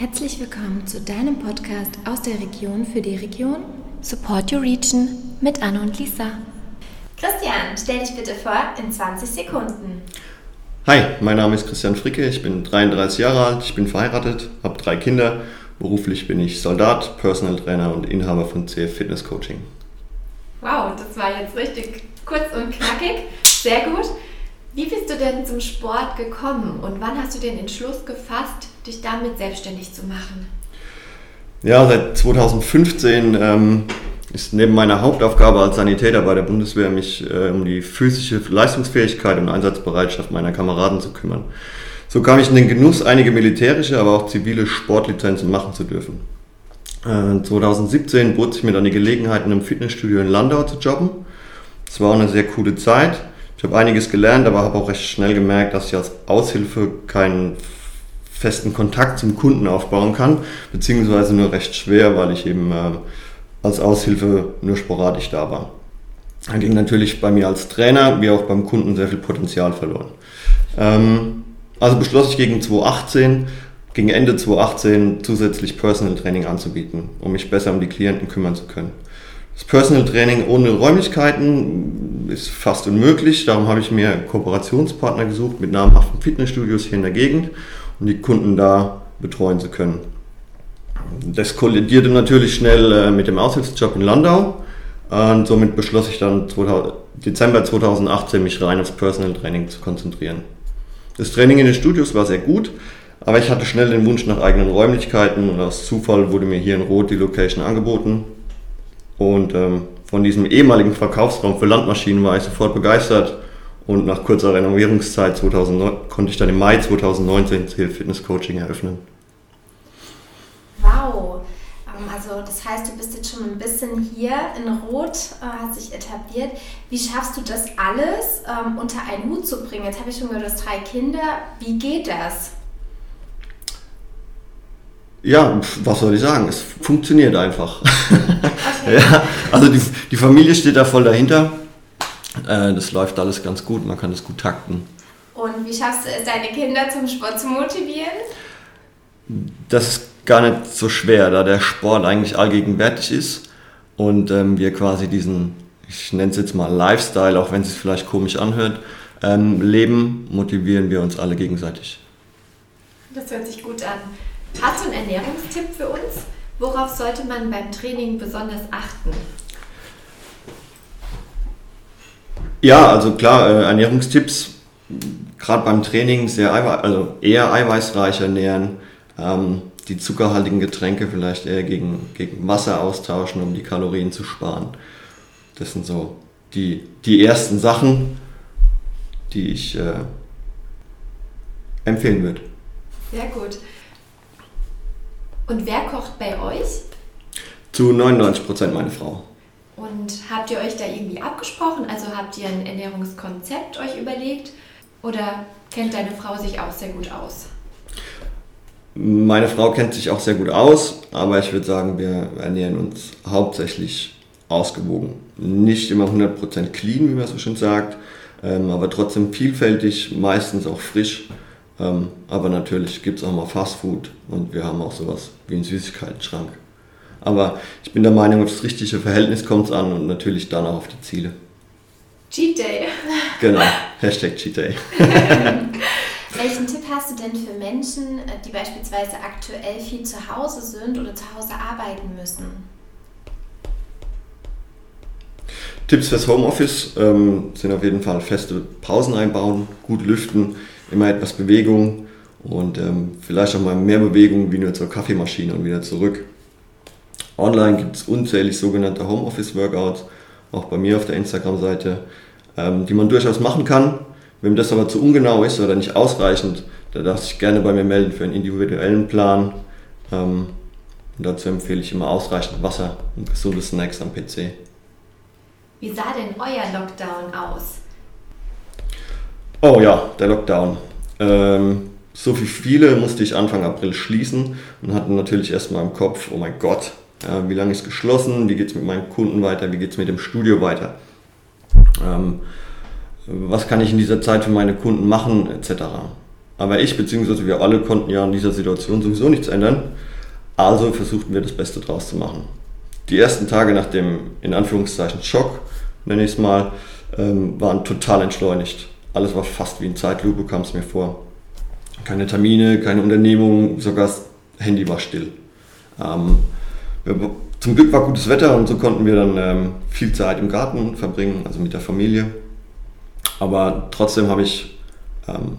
Herzlich willkommen zu deinem Podcast aus der Region für die Region Support Your Region mit Anne und Lisa. Christian, stell dich bitte vor in 20 Sekunden. Hi, mein Name ist Christian Fricke, ich bin 33 Jahre alt, ich bin verheiratet, habe drei Kinder. Beruflich bin ich Soldat, Personal Trainer und Inhaber von CF Fitness Coaching. Wow, das war jetzt richtig kurz und knackig. Sehr gut. Wie bist du denn zum Sport gekommen und wann hast du den Entschluss gefasst, dich damit selbstständig zu machen? Ja, seit 2015 ähm, ist neben meiner Hauptaufgabe als Sanitäter bei der Bundeswehr mich äh, um die physische Leistungsfähigkeit und Einsatzbereitschaft meiner Kameraden zu kümmern. So kam ich in den Genuss, einige militärische, aber auch zivile Sportlizenzen machen zu dürfen. Äh, 2017 bot sich mir dann die Gelegenheit, in einem Fitnessstudio in Landau zu jobben. Das war auch eine sehr coole Zeit. Ich habe einiges gelernt, aber habe auch recht schnell gemerkt, dass ich als Aushilfe keinen festen Kontakt zum Kunden aufbauen kann, beziehungsweise nur recht schwer, weil ich eben äh, als Aushilfe nur sporadisch da war. Da ging natürlich bei mir als Trainer wie auch beim Kunden sehr viel Potenzial verloren. Ähm, also beschloss ich gegen 2018, gegen Ende 2018 zusätzlich Personal Training anzubieten, um mich besser um die Klienten kümmern zu können. Das Personal Training ohne Räumlichkeiten ist fast unmöglich. Darum habe ich mir Kooperationspartner gesucht mit namhaften Fitnessstudios hier in der Gegend, um die Kunden da betreuen zu können. Das kollidierte natürlich schnell äh, mit dem Aushilfsjob in Landau und somit beschloss ich dann 2000, Dezember 2018 mich rein aufs Personal Training zu konzentrieren. Das Training in den Studios war sehr gut, aber ich hatte schnell den Wunsch nach eigenen Räumlichkeiten und aus Zufall wurde mir hier in Rot die Location angeboten. Und ähm, von diesem ehemaligen Verkaufsraum für Landmaschinen war ich sofort begeistert. Und nach kurzer Renovierungszeit 2009, konnte ich dann im Mai 2019 CL Fitness Coaching eröffnen. Wow. Ähm, also das heißt, du bist jetzt schon ein bisschen hier in Rot, äh, hast sich etabliert. Wie schaffst du das alles ähm, unter einen Hut zu bringen? Jetzt habe ich schon gehört, du hast drei Kinder. Wie geht das? Ja, was soll ich sagen? Es funktioniert einfach. Okay. ja, also die, die Familie steht da voll dahinter. Äh, das läuft alles ganz gut, man kann es gut takten. Und wie schaffst du es, deine Kinder zum Sport zu motivieren? Das ist gar nicht so schwer, da der Sport eigentlich allgegenwärtig ist und ähm, wir quasi diesen, ich nenne es jetzt mal Lifestyle, auch wenn es sich vielleicht komisch anhört, ähm, leben, motivieren wir uns alle gegenseitig. Das hört sich gut an. Hast du einen Ernährungstipp für uns? Worauf sollte man beim Training besonders achten? Ja, also klar, äh, Ernährungstipps, gerade beim Training sehr also eher eiweißreich ernähren, ähm, die zuckerhaltigen Getränke vielleicht eher gegen, gegen Wasser austauschen, um die Kalorien zu sparen. Das sind so die, die ersten Sachen, die ich äh, empfehlen würde. Sehr gut. Und wer kocht bei euch? Zu 99 Prozent meine Frau. Und habt ihr euch da irgendwie abgesprochen? Also habt ihr ein Ernährungskonzept euch überlegt? Oder kennt deine Frau sich auch sehr gut aus? Meine Frau kennt sich auch sehr gut aus, aber ich würde sagen, wir ernähren uns hauptsächlich ausgewogen. Nicht immer 100% clean, wie man so schön sagt, ähm, aber trotzdem vielfältig, meistens auch frisch. Ähm, aber natürlich gibt es auch mal Fastfood und wir haben auch sowas wie einen Süßigkeitenschrank. Aber ich bin der Meinung, auf das richtige Verhältnis kommt es an und natürlich dann auch auf die Ziele. Cheat Day. Genau, Hashtag Cheat Day. Welchen Tipp hast du denn für Menschen, äh, die beispielsweise aktuell viel zu Hause sind oder zu Hause arbeiten müssen? Tipps fürs Homeoffice ähm, sind auf jeden Fall feste Pausen einbauen, gut lüften, immer etwas Bewegung und ähm, vielleicht auch mal mehr Bewegung wie nur zur Kaffeemaschine und wieder zurück. Online gibt es unzählig sogenannte Homeoffice-Workouts, auch bei mir auf der Instagram-Seite, ähm, die man durchaus machen kann. Wenn das aber zu ungenau ist oder nicht ausreichend, da darf sich gerne bei mir melden für einen individuellen Plan. Ähm, und dazu empfehle ich immer ausreichend Wasser und gesunde Snacks am PC. Wie sah denn euer Lockdown aus? Oh ja, der Lockdown. Ähm, so wie viele musste ich Anfang April schließen und hatte natürlich erstmal im Kopf, oh mein Gott, ja, wie lange ist geschlossen, wie geht es mit meinen Kunden weiter, wie geht es mit dem Studio weiter. Ähm, was kann ich in dieser Zeit für meine Kunden machen, etc. Aber ich bzw. wir alle konnten ja in dieser Situation sowieso nichts ändern. Also versuchten wir das Beste draus zu machen. Die ersten Tage nach dem, in Anführungszeichen, Schock, nenne ich es mal, ähm, waren total entschleunigt. Alles war fast wie in Zeitlupe, kam es mir vor. Keine Termine, keine Unternehmungen, sogar das Handy war still. Ähm, zum Glück war gutes Wetter und so konnten wir dann ähm, viel Zeit im Garten verbringen, also mit der Familie. Aber trotzdem habe ich ähm,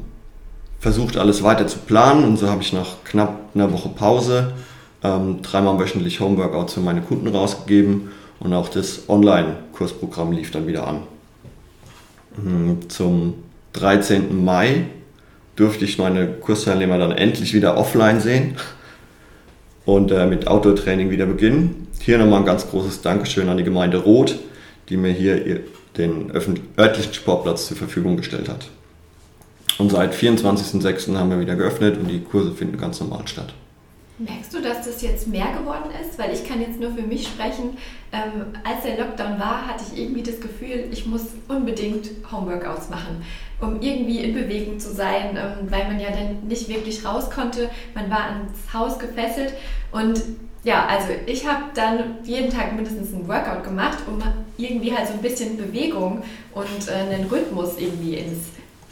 versucht, alles weiter zu planen und so habe ich nach knapp einer Woche Pause ähm, dreimal wöchentlich Homeworkouts für meine Kunden rausgegeben und auch das Online-Kursprogramm lief dann wieder an. Mhm, zum 13. Mai durfte ich meine Kursteilnehmer dann endlich wieder offline sehen und äh, mit Outdoor-Training wieder beginnen. Hier nochmal ein ganz großes Dankeschön an die Gemeinde Roth, die mir hier den örtlichen Sportplatz zur Verfügung gestellt hat. Und seit 24.06. haben wir wieder geöffnet und die Kurse finden ganz normal statt. Merkst du, dass das jetzt mehr geworden ist? Weil ich kann jetzt nur für mich sprechen. Ähm, als der Lockdown war, hatte ich irgendwie das Gefühl, ich muss unbedingt Homeworkouts machen, um irgendwie in Bewegung zu sein, ähm, weil man ja dann nicht wirklich raus konnte. Man war ans Haus gefesselt und ja, also ich habe dann jeden Tag mindestens ein Workout gemacht, um irgendwie halt so ein bisschen Bewegung und äh, einen Rhythmus irgendwie ins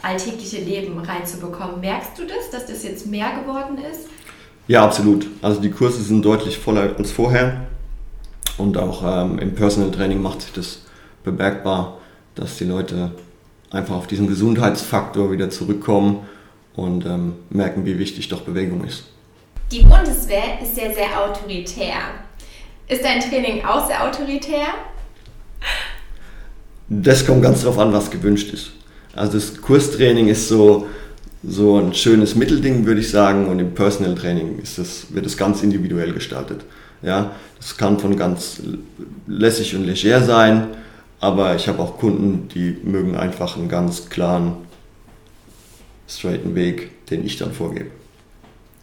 alltägliche Leben reinzubekommen. Merkst du das, dass das jetzt mehr geworden ist? Ja, absolut. Also die Kurse sind deutlich voller als vorher. Und auch ähm, im Personal Training macht sich das bemerkbar, dass die Leute einfach auf diesen Gesundheitsfaktor wieder zurückkommen und ähm, merken, wie wichtig doch Bewegung ist. Die Bundeswehr ist sehr, sehr autoritär. Ist dein Training auch sehr autoritär? Das kommt ganz darauf an, was gewünscht ist. Also das Kurstraining ist so, so ein schönes Mittelding, würde ich sagen. Und im Personal Training ist das, wird es ganz individuell gestaltet. Ja, das kann von ganz lässig und leger sein, aber ich habe auch Kunden, die mögen einfach einen ganz klaren, straighten Weg, den ich dann vorgebe.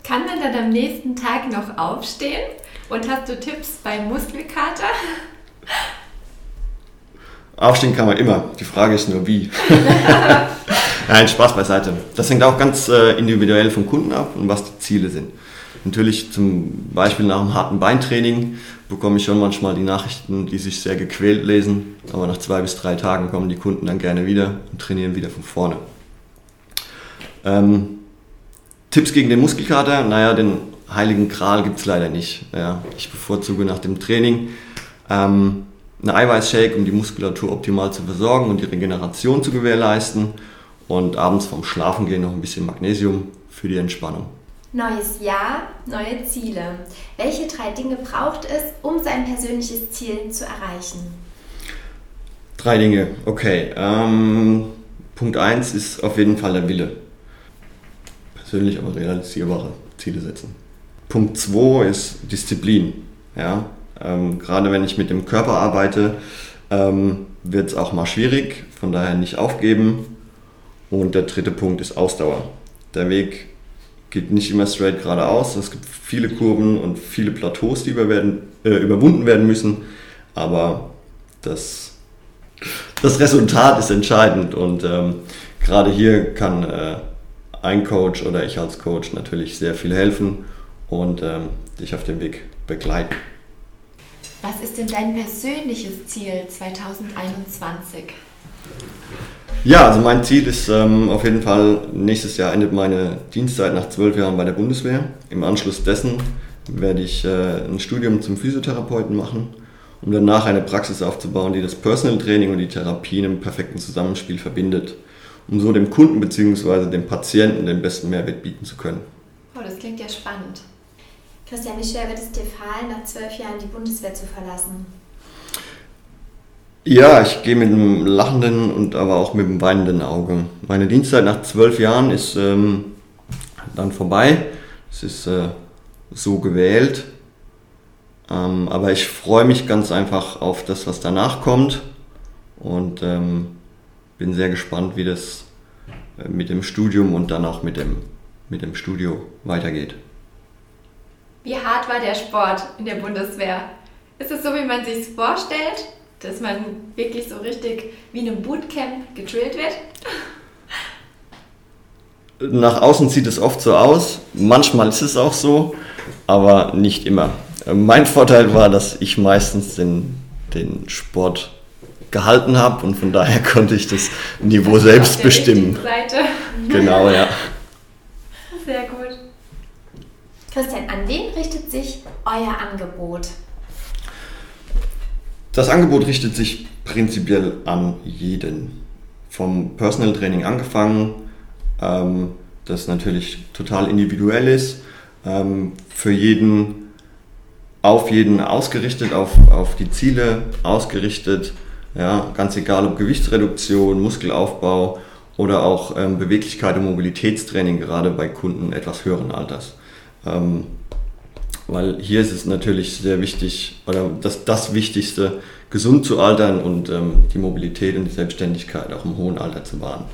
Kann man dann am nächsten Tag noch aufstehen? Und hast du Tipps bei Muskelkater? Aufstehen kann man immer. Die Frage ist nur wie. Nein, Spaß beiseite. Das hängt auch ganz äh, individuell vom Kunden ab und was die Ziele sind. Natürlich zum Beispiel nach einem harten Beintraining bekomme ich schon manchmal die Nachrichten, die sich sehr gequält lesen, aber nach zwei bis drei Tagen kommen die Kunden dann gerne wieder und trainieren wieder von vorne. Ähm, Tipps gegen den Muskelkater? Naja, den heiligen Kral gibt es leider nicht. Ja, ich bevorzuge nach dem Training ähm, einen Eiweißshake, um die Muskulatur optimal zu versorgen und die Regeneration zu gewährleisten und abends vorm Schlafengehen noch ein bisschen Magnesium für die Entspannung. Neues Jahr, neue Ziele. Welche drei Dinge braucht es, um sein persönliches Ziel zu erreichen? Drei Dinge, okay. Ähm, Punkt 1 ist auf jeden Fall der Wille. Persönlich aber realisierbare Ziele setzen. Punkt 2 ist Disziplin. Ja? Ähm, gerade wenn ich mit dem Körper arbeite, ähm, wird es auch mal schwierig, von daher nicht aufgeben und der dritte Punkt ist Ausdauer. Der Weg geht nicht immer straight geradeaus. Es gibt viele Kurven und viele Plateaus, die über äh, überwunden werden müssen. Aber das, das Resultat ist entscheidend. Und ähm, gerade hier kann äh, ein Coach oder ich als Coach natürlich sehr viel helfen und ähm, dich auf dem Weg begleiten. Was ist denn dein persönliches Ziel 2021? Ja, also mein Ziel ist ähm, auf jeden Fall, nächstes Jahr endet meine Dienstzeit nach zwölf Jahren bei der Bundeswehr. Im Anschluss dessen werde ich äh, ein Studium zum Physiotherapeuten machen, um danach eine Praxis aufzubauen, die das Personal Training und die Therapien im perfekten Zusammenspiel verbindet, um so dem Kunden bzw. dem Patienten den besten Mehrwert bieten zu können. Oh, das klingt ja spannend. Christian, wie schwer wird es dir fallen, nach zwölf Jahren die Bundeswehr zu verlassen? Ja, ich gehe mit einem lachenden und aber auch mit einem weinenden Auge. Meine Dienstzeit nach zwölf Jahren ist ähm, dann vorbei. Es ist äh, so gewählt. Ähm, aber ich freue mich ganz einfach auf das, was danach kommt. Und ähm, bin sehr gespannt, wie das äh, mit dem Studium und dann auch mit dem, mit dem Studio weitergeht. Wie hart war der Sport in der Bundeswehr? Ist es so, wie man sich vorstellt? Dass man wirklich so richtig wie in einem Bootcamp gedrillt wird? nach außen sieht es oft so aus, manchmal ist es auch so, aber nicht immer. Mein Vorteil war, dass ich meistens den, den Sport gehalten habe und von daher konnte ich das Niveau selbst bestimmen. Seite. Genau, ja. Sehr gut. Christian, an wen richtet sich euer Angebot? Das Angebot richtet sich prinzipiell an jeden. Vom Personal Training angefangen, ähm, das natürlich total individuell ist, ähm, für jeden, auf jeden ausgerichtet, auf, auf die Ziele ausgerichtet. Ja, ganz egal ob Gewichtsreduktion, Muskelaufbau oder auch ähm, Beweglichkeit und Mobilitätstraining, gerade bei Kunden etwas höheren Alters. Ähm, weil hier ist es natürlich sehr wichtig, oder das, das Wichtigste, gesund zu altern und ähm, die Mobilität und die Selbstständigkeit auch im hohen Alter zu wahren.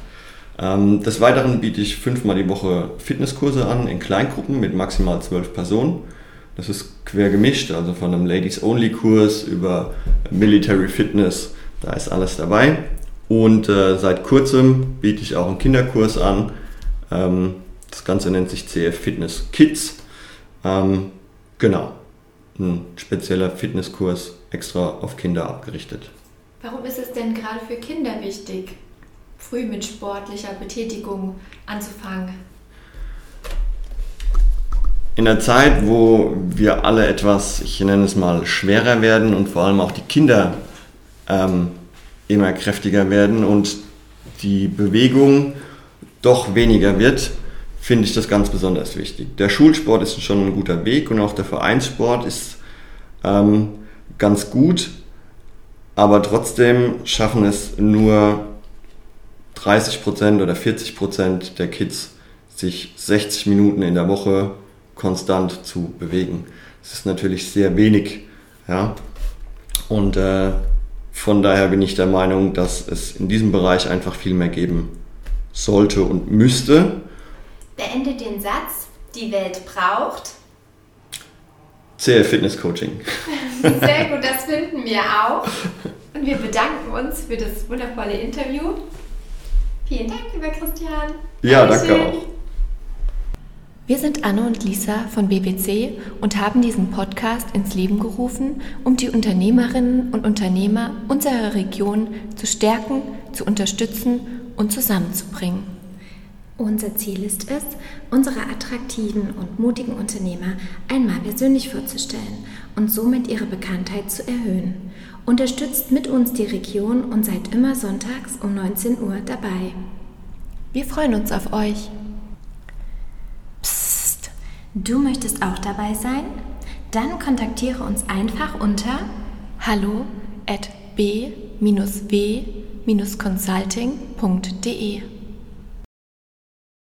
Ähm, des Weiteren biete ich fünfmal die Woche Fitnesskurse an in Kleingruppen mit maximal zwölf Personen. Das ist quer gemischt, also von einem Ladies-Only-Kurs über Military Fitness, da ist alles dabei. Und äh, seit kurzem biete ich auch einen Kinderkurs an. Ähm, das Ganze nennt sich CF Fitness Kids. Ähm, genau, ein spezieller Fitnesskurs extra auf Kinder abgerichtet. Warum ist es denn gerade für Kinder wichtig, früh mit sportlicher Betätigung anzufangen? In der Zeit, wo wir alle etwas, ich nenne es mal, schwerer werden und vor allem auch die Kinder ähm, immer kräftiger werden und die Bewegung doch weniger wird, finde ich das ganz besonders wichtig. Der Schulsport ist schon ein guter Weg und auch der Vereinssport ist ähm, ganz gut, aber trotzdem schaffen es nur 30% oder 40% der Kids, sich 60 Minuten in der Woche konstant zu bewegen. Das ist natürlich sehr wenig. Ja? Und äh, von daher bin ich der Meinung, dass es in diesem Bereich einfach viel mehr geben sollte und müsste. Beende den Satz, die Welt braucht. CF Fitness Coaching. Sehr gut, das finden wir auch. Und wir bedanken uns für das wundervolle Interview. Vielen Dank, lieber Christian. Ja, danke auch. Wir sind Anne und Lisa von BBC und haben diesen Podcast ins Leben gerufen, um die Unternehmerinnen und Unternehmer unserer Region zu stärken, zu unterstützen und zusammenzubringen. Unser Ziel ist es, unsere attraktiven und mutigen Unternehmer einmal persönlich vorzustellen und somit ihre Bekanntheit zu erhöhen. Unterstützt mit uns die Region und seid immer sonntags um 19 Uhr dabei. Wir freuen uns auf euch. Psst, du möchtest auch dabei sein? Dann kontaktiere uns einfach unter hallo at b-w-consulting.de.